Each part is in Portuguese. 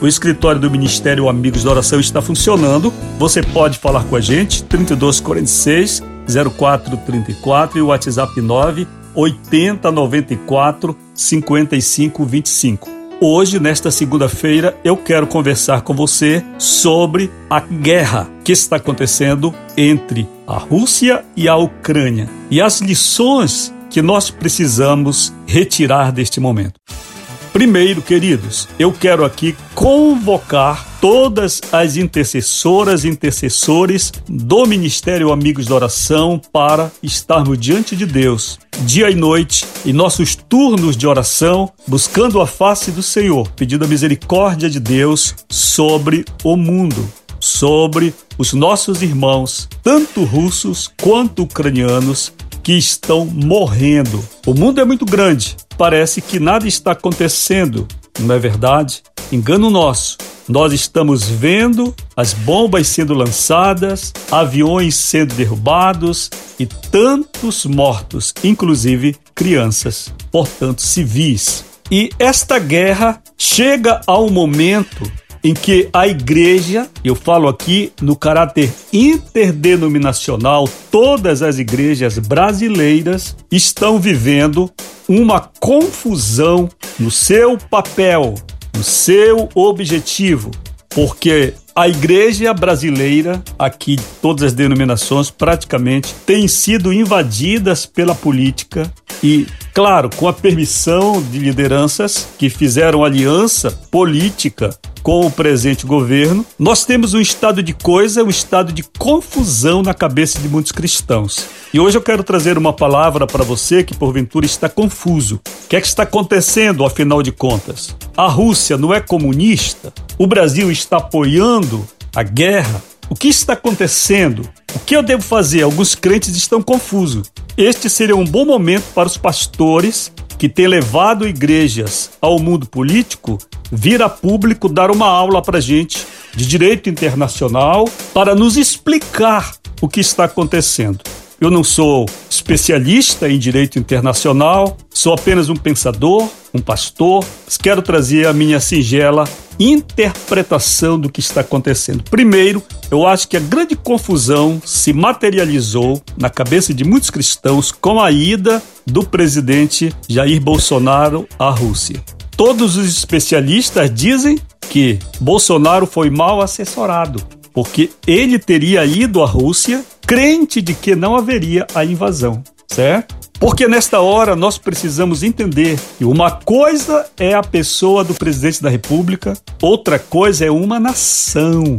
O escritório do Ministério Amigos da Oração está funcionando. Você pode falar com a gente, 3246 0434 e o WhatsApp 9 8094 5525. Hoje, nesta segunda-feira, eu quero conversar com você sobre a guerra que está acontecendo entre a Rússia e a Ucrânia e as lições que nós precisamos retirar deste momento. Primeiro, queridos, eu quero aqui convocar todas as intercessoras e intercessores do Ministério Amigos da Oração para estarmos diante de Deus, dia e noite, em nossos turnos de oração, buscando a face do Senhor, pedindo a misericórdia de Deus sobre o mundo, sobre os nossos irmãos, tanto russos quanto ucranianos, que estão morrendo. O mundo é muito grande, parece que nada está acontecendo, não é verdade? Engano nosso. Nós estamos vendo as bombas sendo lançadas, aviões sendo derrubados e tantos mortos, inclusive crianças, portanto civis. E esta guerra chega ao momento em que a igreja, eu falo aqui no caráter interdenominacional, todas as igrejas brasileiras estão vivendo uma confusão no seu papel, no seu objetivo, porque a igreja brasileira, aqui todas as denominações praticamente, têm sido invadidas pela política e, claro, com a permissão de lideranças que fizeram aliança política com o presente governo, nós temos um estado de coisa, um estado de confusão na cabeça de muitos cristãos. E hoje eu quero trazer uma palavra para você que porventura está confuso. O que é que está acontecendo, afinal de contas? A Rússia não é comunista? O Brasil está apoiando a guerra? O que está acontecendo? O que eu devo fazer? Alguns crentes estão confusos. Este seria um bom momento para os pastores que têm levado igrejas ao mundo político vir a público dar uma aula para gente de direito internacional para nos explicar o que está acontecendo. Eu não sou especialista em direito internacional, sou apenas um pensador, um pastor, mas quero trazer a minha singela interpretação do que está acontecendo. Primeiro, eu acho que a grande confusão se materializou na cabeça de muitos cristãos com a ida do presidente Jair Bolsonaro à Rússia. Todos os especialistas dizem que Bolsonaro foi mal assessorado, porque ele teria ido à Rússia crente de que não haveria a invasão, certo? Porque nesta hora nós precisamos entender que uma coisa é a pessoa do presidente da República, outra coisa é uma nação.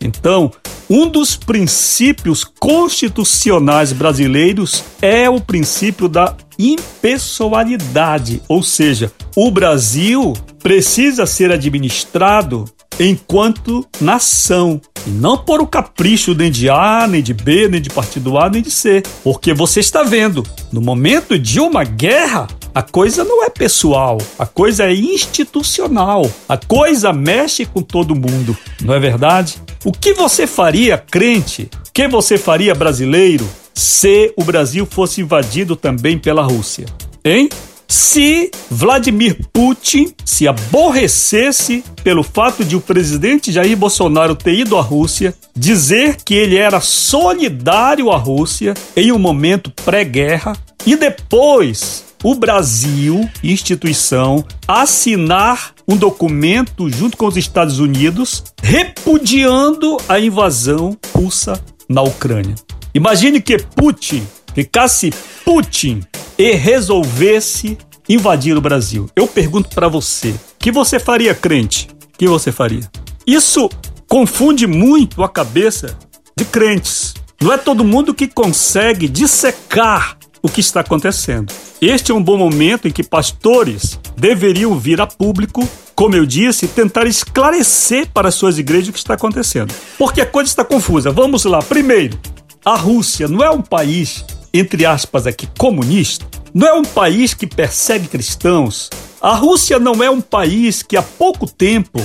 Então, um dos princípios constitucionais brasileiros é o princípio da impessoalidade, ou seja, o Brasil precisa ser administrado enquanto nação. E não por o capricho nem de A, nem de B, nem de partido A, nem de C. Porque você está vendo, no momento de uma guerra, a coisa não é pessoal, a coisa é institucional. A coisa mexe com todo mundo, não é verdade? O que você faria, crente? O que você faria, brasileiro, se o Brasil fosse invadido também pela Rússia? Hein? Se Vladimir Putin se aborrecesse pelo fato de o presidente Jair Bolsonaro ter ido à Rússia, dizer que ele era solidário à Rússia em um momento pré-guerra e depois o Brasil, instituição, assinar um documento junto com os Estados Unidos repudiando a invasão russa na Ucrânia. Imagine que Putin ficasse Putin e resolvesse invadir o Brasil, eu pergunto para você: o que você faria, crente? O que você faria? Isso confunde muito a cabeça de crentes. Não é todo mundo que consegue dissecar o que está acontecendo. Este é um bom momento em que pastores deveriam vir a público, como eu disse, tentar esclarecer para suas igrejas o que está acontecendo. Porque a coisa está confusa. Vamos lá. Primeiro, a Rússia não é um país, entre aspas aqui, comunista? Não é um país que persegue cristãos? A Rússia não é um país que há pouco tempo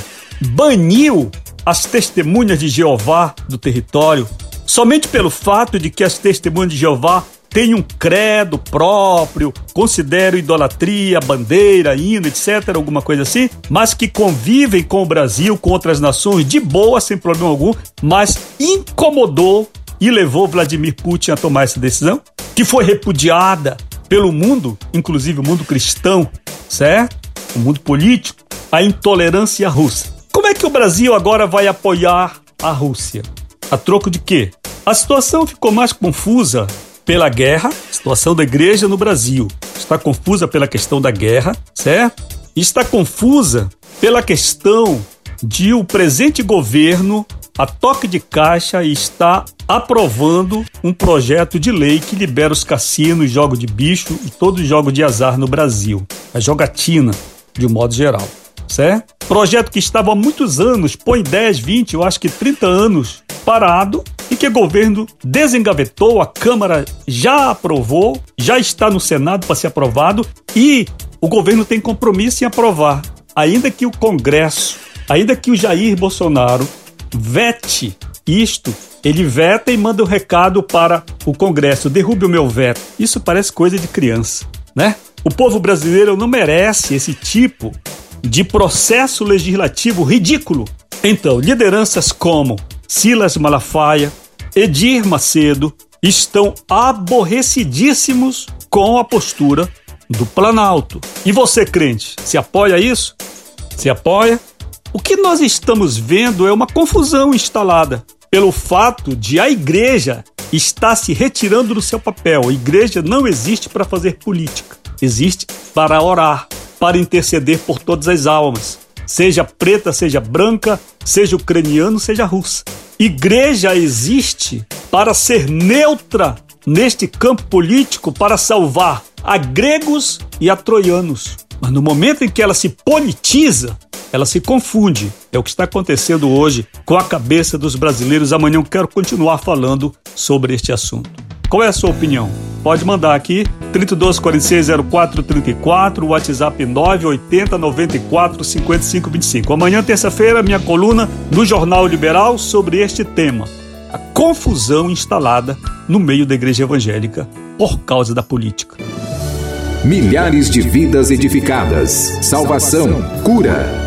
baniu as testemunhas de Jeová do território somente pelo fato de que as testemunhas de Jeová têm um credo próprio, consideram idolatria, bandeira, hino, etc., alguma coisa assim, mas que convivem com o Brasil, com outras nações, de boa, sem problema algum, mas incomodou e levou Vladimir Putin a tomar essa decisão, que foi repudiada pelo mundo, inclusive o mundo cristão, certo? O mundo político, a intolerância russa. Como é que o Brasil agora vai apoiar a Rússia? A troco de quê? A situação ficou mais confusa pela guerra, situação da igreja no Brasil. Está confusa pela questão da guerra, certo? Está confusa pela questão de o presente governo, a toque de caixa, está aprovando um projeto de lei que libera os cassinos, jogos de bicho e todo jogo de azar no Brasil. A jogatina, de um modo geral, certo? Projeto que estava há muitos anos, põe 10, 20, eu acho que 30 anos parado e que o governo desengavetou, a Câmara já aprovou, já está no Senado para ser aprovado e o governo tem compromisso em aprovar, ainda que o Congresso, ainda que o Jair Bolsonaro vete isto, ele veta e manda o um recado para o Congresso, derrube o meu veto. Isso parece coisa de criança, né? O povo brasileiro não merece esse tipo de processo legislativo ridículo. Então, lideranças como Silas Malafaia, Edir Macedo estão aborrecidíssimos com a postura do Planalto. E você, crente, se apoia isso? Se apoia? O que nós estamos vendo é uma confusão instalada pelo fato de a igreja estar se retirando do seu papel. A igreja não existe para fazer política, existe para orar, para interceder por todas as almas, seja preta, seja branca, seja ucraniano, seja russa. Igreja existe para ser neutra neste campo político para salvar a gregos e a troianos. Mas no momento em que ela se politiza, ela se confunde. É o que está acontecendo hoje com a cabeça dos brasileiros. Amanhã eu quero continuar falando sobre este assunto. Qual é a sua opinião? Pode mandar aqui 32 46 04 34, WhatsApp 980 94 55 25. Amanhã, terça-feira, minha coluna no Jornal Liberal sobre este tema: a confusão instalada no meio da igreja evangélica por causa da política. Milhares de vidas edificadas, salvação, cura.